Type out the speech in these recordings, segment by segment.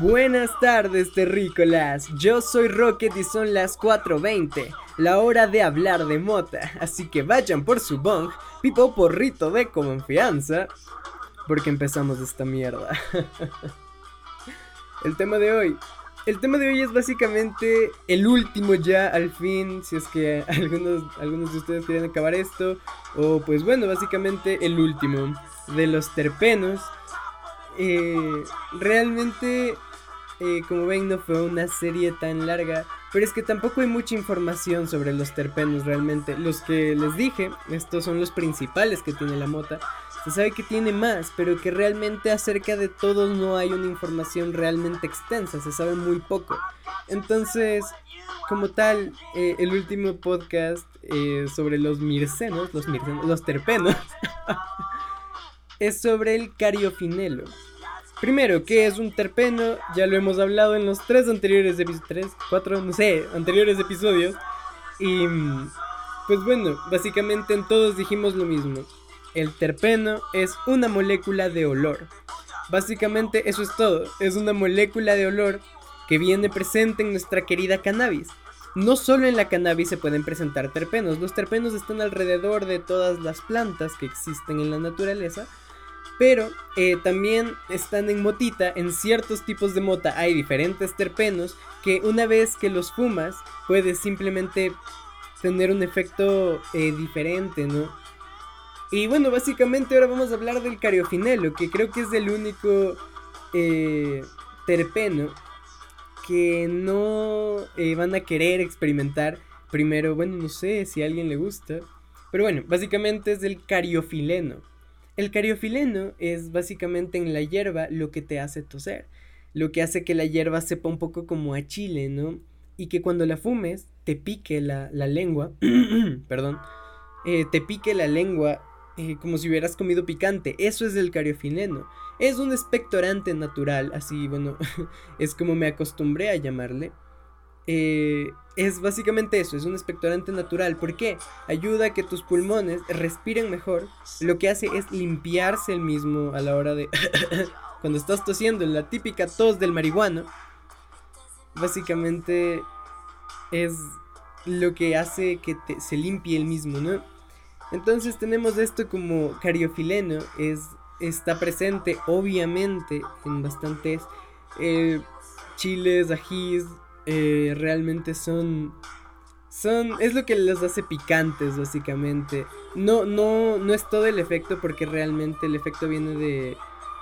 Buenas tardes, terrícolas. Yo soy Rocket y son las 4:20, la hora de hablar de mota. Así que vayan por su bong, pipo porrito de confianza, porque empezamos esta mierda. el tema de hoy. El tema de hoy es básicamente el último ya, al fin, si es que algunos, algunos de ustedes quieren acabar esto. O pues bueno, básicamente el último de los terpenos. Eh, realmente, eh, como ven, no fue una serie tan larga. Pero es que tampoco hay mucha información sobre los terpenos realmente. Los que les dije, estos son los principales que tiene la mota. Se sabe que tiene más, pero que realmente acerca de todos no hay una información realmente extensa, se sabe muy poco. Entonces, como tal, eh, el último podcast eh, sobre los mircenos, los mircenos, los terpenos, es sobre el cariofinelo. Primero, ¿qué es un terpeno? Ya lo hemos hablado en los tres anteriores episodios, tres, cuatro, no sé, anteriores episodios. Y, pues bueno, básicamente en todos dijimos lo mismo el terpeno es una molécula de olor. Básicamente eso es todo, es una molécula de olor que viene presente en nuestra querida cannabis. No solo en la cannabis se pueden presentar terpenos, los terpenos están alrededor de todas las plantas que existen en la naturaleza, pero eh, también están en motita, en ciertos tipos de mota hay diferentes terpenos que una vez que los fumas puedes simplemente tener un efecto eh, diferente, ¿no? Y bueno, básicamente ahora vamos a hablar del cariofinelo, que creo que es el único eh, terpeno que no van a querer experimentar. Primero, bueno, no sé si a alguien le gusta. Pero bueno, básicamente es el cariofileno. El cariofileno es básicamente en la hierba lo que te hace toser. Lo que hace que la hierba sepa un poco como a chile, ¿no? Y que cuando la fumes te pique la, lengua. perdón. Eh, te pique la lengua eh, como si hubieras comido picante. Eso es el cariofileno. Es un expectorante natural, así, bueno, es como me acostumbré a llamarle. Eh, es básicamente eso, es un expectorante natural. ¿Por qué? Ayuda a que tus pulmones respiren mejor. Lo que hace es limpiarse el mismo a la hora de... cuando estás tosiendo, la típica tos del marihuano. Básicamente es lo que hace que se limpie el mismo, ¿no? Entonces tenemos esto como cariofileno, es, está presente obviamente en bastantes eh, chiles, ajís, eh, realmente son... Son, es lo que los hace picantes básicamente. No, no, no es todo el efecto porque realmente el efecto viene de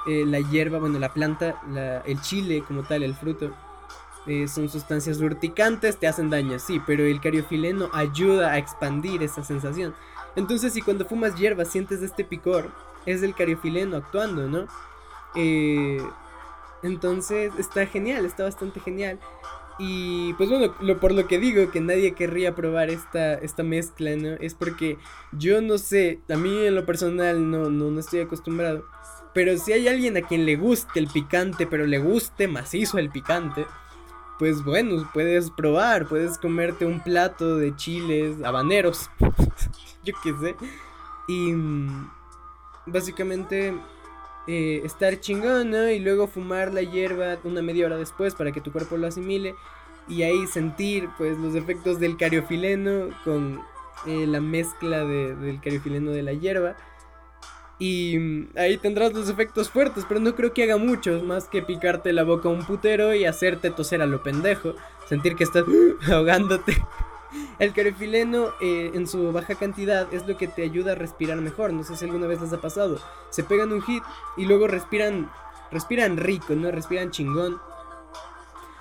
eh, la hierba, bueno, la planta, el chile como tal, el fruto. son sustancias urticantes, te hacen daño, sí, pero el cariofileno ayuda a expandir esa sensación. Entonces, si cuando fumas hierba sientes este picor, es el cariofileno actuando, ¿no? Eh, entonces, está genial, está bastante genial. Y pues bueno, lo, por lo que digo que nadie querría probar esta, esta mezcla, ¿no? Es porque yo no sé, a mí en lo personal no, no, no estoy acostumbrado. Pero si hay alguien a quien le guste el picante, pero le guste macizo el picante, pues bueno, puedes probar, puedes comerte un plato de chiles habaneros. yo qué sé. Y mm, básicamente eh, estar chingón, ¿no? Y luego fumar la hierba una media hora después para que tu cuerpo lo asimile. Y ahí sentir pues los efectos del cariofileno con eh, la mezcla del cariofileno de la hierba. Y mm, ahí tendrás los efectos fuertes, pero no creo que haga muchos, más que picarte la boca un putero y hacerte toser a lo pendejo. Sentir que estás ahogándote. El carefileno eh, en su baja cantidad es lo que te ayuda a respirar mejor. No sé si alguna vez les ha pasado. Se pegan un hit y luego respiran, respiran rico, ¿no? Respiran chingón.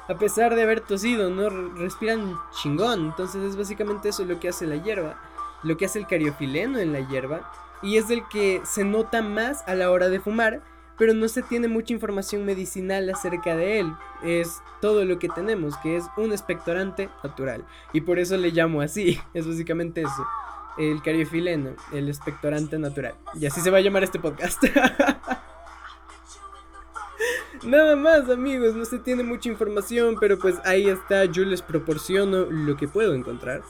A pesar de haber tosido, ¿no? Respiran chingón. Entonces es básicamente eso lo que hace la hierba. Lo que hace el cariofileno en la hierba. Y es el que se nota más a la hora de fumar pero no se tiene mucha información medicinal acerca de él. Es todo lo que tenemos, que es un expectorante natural. Y por eso le llamo así, es básicamente eso. El cariofileno, el expectorante natural. Y así se va a llamar este podcast. Nada más amigos, no se tiene mucha información, pero pues ahí está, yo les proporciono lo que puedo encontrar.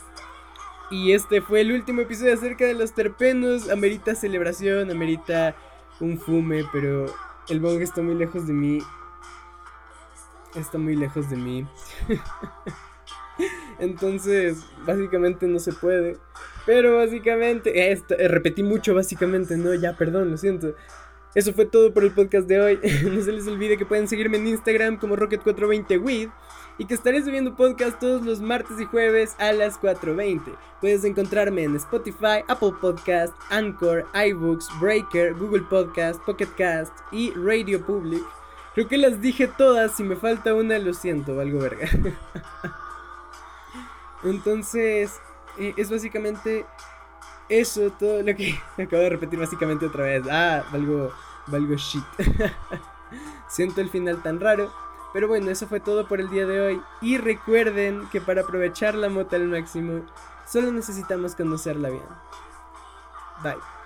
Y este fue el último episodio acerca de los terpenos, amerita celebración, amerita un fume, pero el bong está muy lejos de mí. está muy lejos de mí. Entonces, básicamente no se puede. Pero básicamente, eh, repetí mucho básicamente, no, ya, perdón, lo siento. Eso fue todo por el podcast de hoy. no se les olvide que pueden seguirme en Instagram como Rocket420with y que estaré subiendo podcast todos los martes y jueves a las 4.20. Puedes encontrarme en Spotify, Apple Podcast, Anchor, iBooks, Breaker, Google Podcast, Pocket Cast y Radio Public. Creo que las dije todas, si me falta una lo siento, valgo verga. Entonces, eh, es básicamente eso, todo lo que acabo de repetir básicamente otra vez. Ah, valgo, valgo shit. Siento el final tan raro. Pero bueno, eso fue todo por el día de hoy. Y recuerden que para aprovechar la moto al máximo, solo necesitamos conocerla bien. Bye.